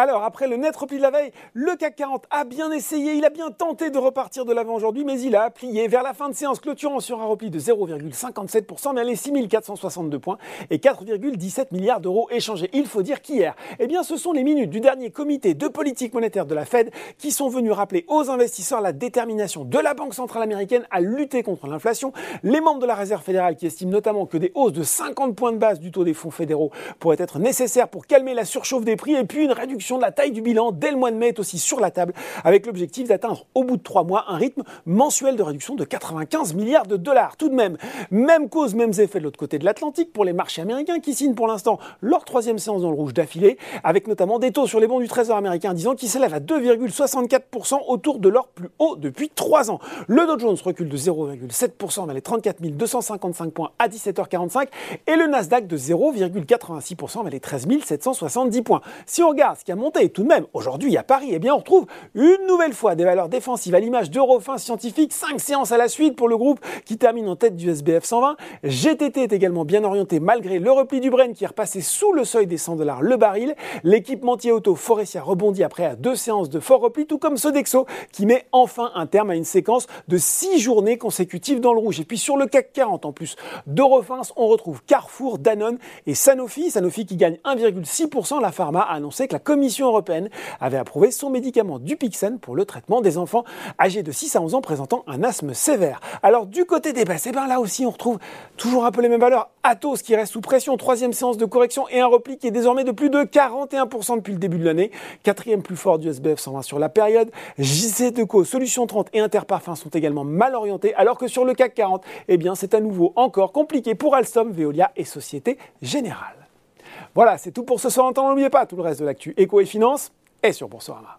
Alors, après le net repli de la veille, le CAC 40 a bien essayé, il a bien tenté de repartir de l'avant aujourd'hui, mais il a plié vers la fin de séance, clôturant sur un repli de 0,57% vers les 6462 points et 4,17 milliards d'euros échangés. Il faut dire qu'hier, eh bien, ce sont les minutes du dernier comité de politique monétaire de la Fed qui sont venus rappeler aux investisseurs la détermination de la Banque centrale américaine à lutter contre l'inflation. Les membres de la Réserve fédérale qui estiment notamment que des hausses de 50 points de base du taux des fonds fédéraux pourraient être nécessaires pour calmer la surchauffe des prix et puis une réduction de la taille du bilan dès le mois de mai est aussi sur la table, avec l'objectif d'atteindre au bout de trois mois un rythme mensuel de réduction de 95 milliards de dollars. Tout de même, même cause, mêmes effets de l'autre côté de l'Atlantique pour les marchés américains qui signent pour l'instant leur troisième séance dans le rouge d'affilée, avec notamment des taux sur les bons du Trésor américain disant qu'ils s'élèvent à 2,64% autour de leur plus haut depuis trois ans. Le Dow Jones recule de 0,7% vers les 34 255 points à 17h45 et le Nasdaq de 0,86% vers les 13 770 points. Si on regarde ce qui a monté tout de même aujourd'hui à Paris, eh bien on retrouve une nouvelle fois des valeurs défensives à l'image d'Eurofin Scientifique, 5 séances à la suite pour le groupe qui termine en tête du SBF 120. GTT est également bien orienté malgré le repli du Brent qui est repassé sous le seuil des 100 dollars le baril. L'équipementier auto Forestia rebondit après à deux séances de fort repli, tout comme Sodexo qui met enfin un terme à une séquence de 6 journées consécutives dans le rouge. Et puis sur le CAC 40 en plus d'Eurofins, on retrouve Carrefour, Danone et Sanofi. Sanofi qui gagne 1,6%. La pharma a annoncé que la Commission européenne avait approuvé son médicament Dupixen pour le traitement des enfants âgés de 6 à 11 ans présentant un asthme sévère. Alors du côté des baisses, et eh ben là aussi on retrouve toujours un peu les mêmes valeurs. Atos qui reste sous pression, troisième séance de correction et un repli qui est désormais de plus de 41% depuis le début de l'année. Quatrième plus fort du SBF 120 sur la période. JC Deco, Solution 30 et Interparfum sont également mal orientés, alors que sur le CAC 40, eh bien c'est à nouveau encore compliqué pour Alstom, Veolia et Société Générale. Voilà, c'est tout pour ce soir. N'oubliez pas, tout le reste de l'actu éco et finance est sur Boursorama.